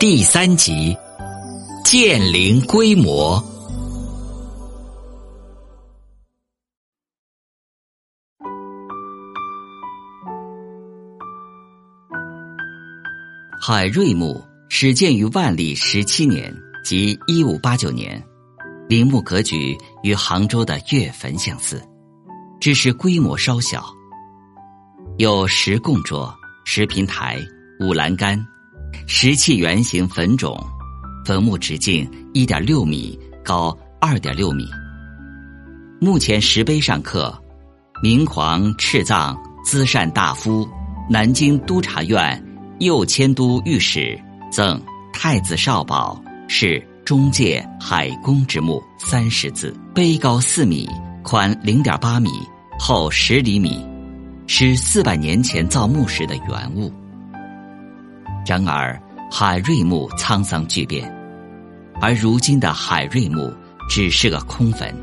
第三集，建陵规模。海瑞墓始建于万历十七年，即一五八九年。陵墓格局与杭州的岳坟相似，只是规模稍小。有石供桌、石平台、五栏杆，石砌圆形坟冢，坟墓直径一点六米，高二点六米。墓前石碑上刻“明皇敕葬资善大夫，南京督察院右迁都御史，赠太子少保，是。”中界海公之墓三十字，碑高四米，宽零点八米，厚十厘米，是四百年前造墓时的原物。然而海瑞墓沧桑巨变，而如今的海瑞墓只是个空坟，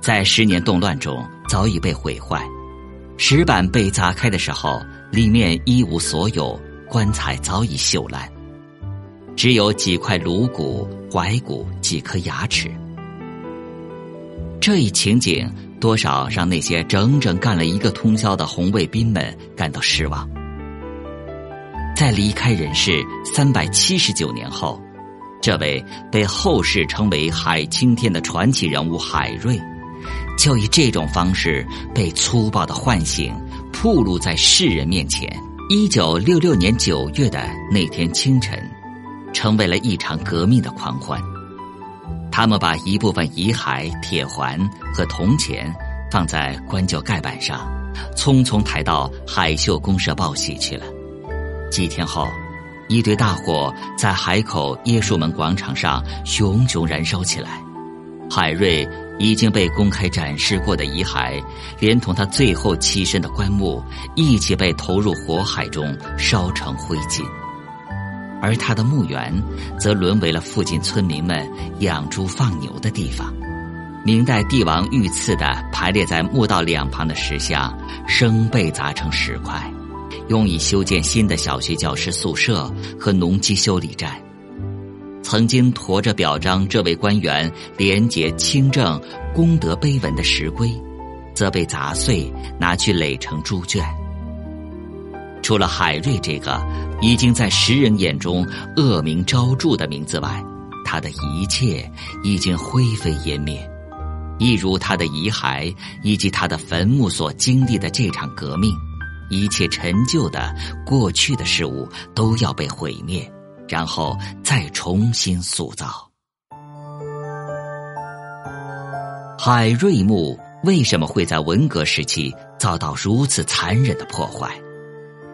在十年动乱中早已被毁坏。石板被砸开的时候，里面一无所有，棺材早已锈烂。只有几块颅骨、踝骨、几颗牙齿。这一情景多少让那些整整干了一个通宵的红卫兵们感到失望。在离开人世三百七十九年后，这位被后世称为“海青天”的传奇人物海瑞，就以这种方式被粗暴的唤醒，暴露在世人面前。一九六六年九月的那天清晨。成为了一场革命的狂欢。他们把一部分遗骸、铁环和铜钱放在棺柩盖板上，匆匆抬到海秀公社报喜去了。几天后，一堆大火在海口椰树门广场上熊熊燃烧起来。海瑞已经被公开展示过的遗骸，连同他最后栖身的棺木一起被投入火海中，烧成灰烬。而他的墓园，则沦为了附近村民们养猪放牛的地方。明代帝王御赐的排列在墓道两旁的石像，生被砸成石块，用以修建新的小学教师宿舍和农机修理站。曾经驮着表彰这位官员廉洁清正、功德碑文的石龟，则被砸碎，拿去垒成猪圈。除了海瑞这个已经在时人眼中恶名昭著的名字外，他的一切已经灰飞烟灭，一如他的遗骸以及他的坟墓所经历的这场革命，一切陈旧的过去的事物都要被毁灭，然后再重新塑造。海瑞墓为什么会在文革时期遭到如此残忍的破坏？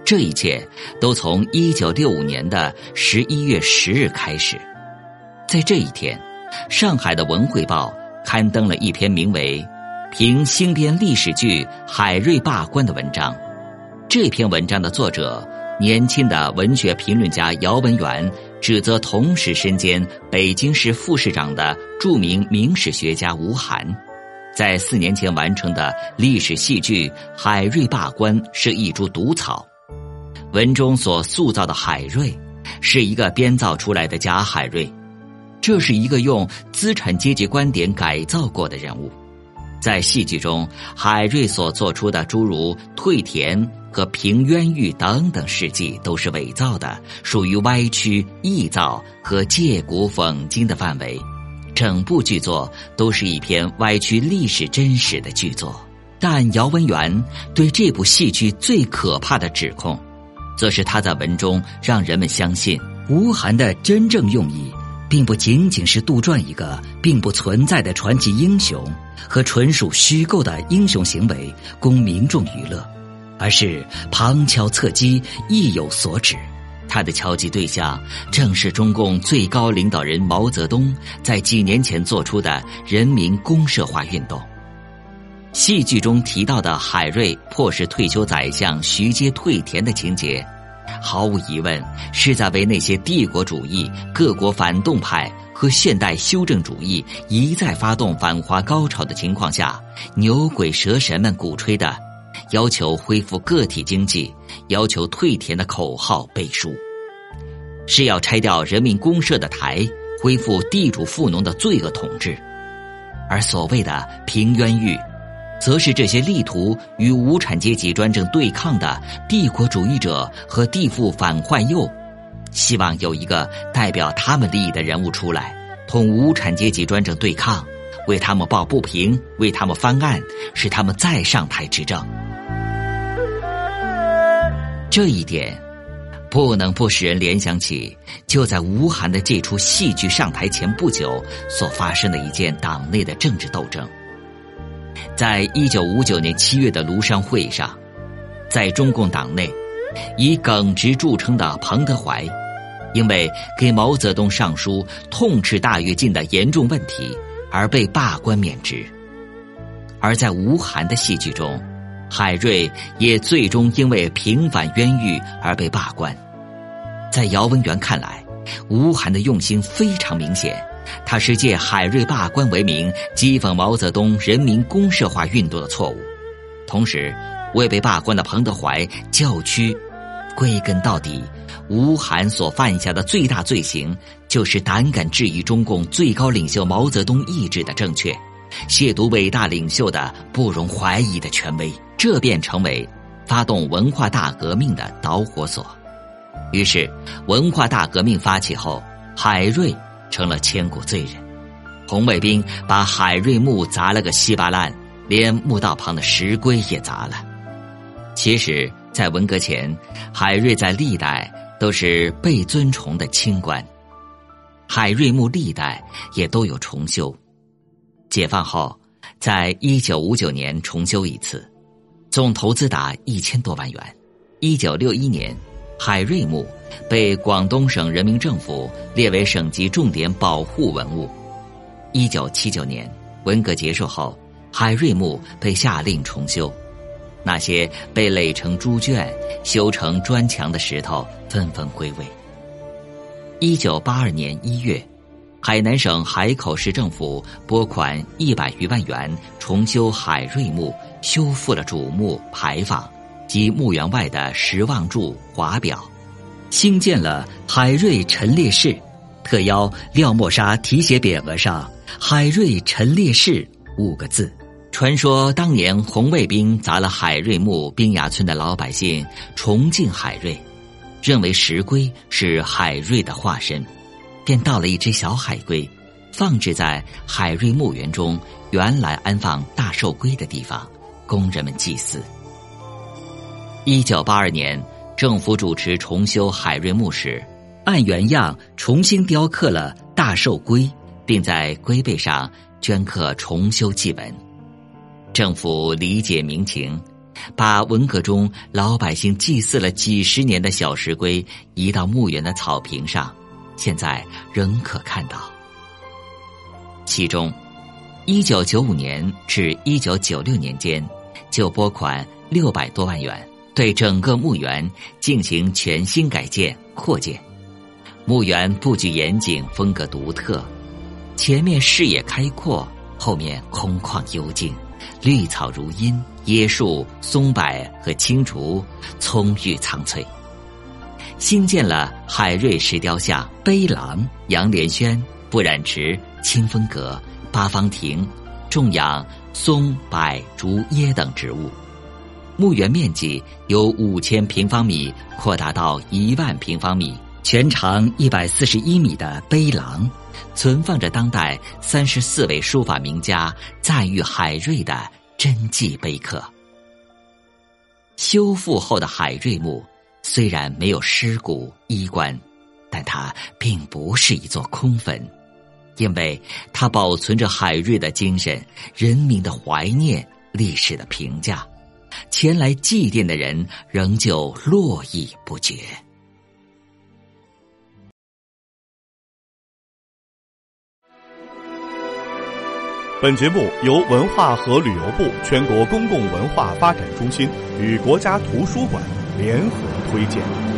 这一切都从一九六五年的十一月十日开始，在这一天，上海的《文汇报》刊登了一篇名为《评新编历史剧海瑞罢官》的文章。这篇文章的作者，年轻的文学评论家姚文元，指责同时身兼北京市副市长的著名明史学家吴晗，在四年前完成的历史戏剧《海瑞罢官》是一株毒草。文中所塑造的海瑞，是一个编造出来的假海瑞，这是一个用资产阶级观点改造过的人物。在戏剧中，海瑞所做出的诸如退田和平冤狱等等事迹都是伪造的，属于歪曲、臆造和借古讽今的范围。整部剧作都是一篇歪曲历史真实的剧作。但姚文元对这部戏剧最可怕的指控。则是他在文中让人们相信，吴晗的真正用意，并不仅仅是杜撰一个并不存在的传奇英雄和纯属虚构的英雄行为供民众娱乐，而是旁敲侧击，意有所指。他的敲击对象正是中共最高领导人毛泽东在几年前做出的人民公社化运动。戏剧中提到的海瑞迫使退休宰相徐阶退田的情节，毫无疑问是在为那些帝国主义、各国反动派和现代修正主义一再发动反华高潮的情况下，牛鬼蛇神们鼓吹的要求恢复个体经济、要求退田的口号背书，是要拆掉人民公社的台，恢复地主富农的罪恶统治。而所谓的平冤狱，则是这些力图与无产阶级专政对抗的帝国主义者和地富反坏右，希望有一个代表他们利益的人物出来，同无产阶级专政对抗。为他们抱不平，为他们翻案，使他们再上台执政。这一点，不能不使人联想起就在吴晗的这出戏剧上台前不久所发生的一件党内的政治斗争。在一九五九年七月的庐山会议上，在中共党内，以耿直著称的彭德怀，因为给毛泽东上书痛斥大跃进的严重问题。而被罢官免职，而在吴晗的戏剧中，海瑞也最终因为平反冤狱而被罢官。在姚文元看来，吴晗的用心非常明显，他是借海瑞罢官为名讥讽毛泽东人民公社化运动的错误，同时为被罢官的彭德怀叫屈。归根到底，吴晗所犯下的最大罪行，就是胆敢质疑中共最高领袖毛泽东意志的正确，亵渎伟大领袖的不容怀疑的权威，这便成为发动文化大革命的导火索。于是，文化大革命发起后，海瑞成了千古罪人。红卫兵把海瑞墓砸了个稀巴烂，连墓道旁的石龟也砸了。其实。在文革前，海瑞在历代都是被尊崇的清官，海瑞墓历代也都有重修。解放后，在一九五九年重修一次，总投资达一千多万元。一九六一年，海瑞墓被广东省人民政府列为省级重点保护文物。一九七九年，文革结束后，海瑞墓被下令重修。那些被垒成猪圈、修成砖墙的石头纷纷归位。一九八二年一月，海南省海口市政府拨款一百余万元重修海瑞墓，修复了主墓牌坊及墓园外的石望柱华表，兴建了海瑞陈列室，特邀廖沫沙题写匾额上“海瑞陈列室”五个字。传说当年红卫兵砸了海瑞墓，冰崖村的老百姓崇敬海瑞，认为石龟是海瑞的化身，便盗了一只小海龟，放置在海瑞墓园中原来安放大寿龟的地方，工人们祭祀。一九八二年，政府主持重修海瑞墓时，按原样重新雕刻了大寿龟，并在龟背上镌刻重修祭文。政府理解民情，把文革中老百姓祭祀了几十年的小石龟移到墓园的草坪上，现在仍可看到。其中，一九九五年至一九九六年间，就拨款六百多万元，对整个墓园进行全新改建扩建。墓园布局严谨，风格独特，前面视野开阔，后面空旷幽静。绿草如茵，椰树、松柏和青竹葱郁苍翠。新建了海瑞石雕像、碑廊、杨莲轩、不染池、清风阁、八方亭，种养松、柏、竹、椰等植物。墓园面积由五千平方米扩大到一万平方米，全长一百四十一米的碑廊。存放着当代三十四位书法名家赞誉海瑞的真迹碑刻。修复后的海瑞墓虽然没有尸骨衣冠，但它并不是一座空坟，因为它保存着海瑞的精神、人民的怀念、历史的评价，前来祭奠的人仍旧络绎不绝。本节目由文化和旅游部全国公共文化发展中心与国家图书馆联合推荐。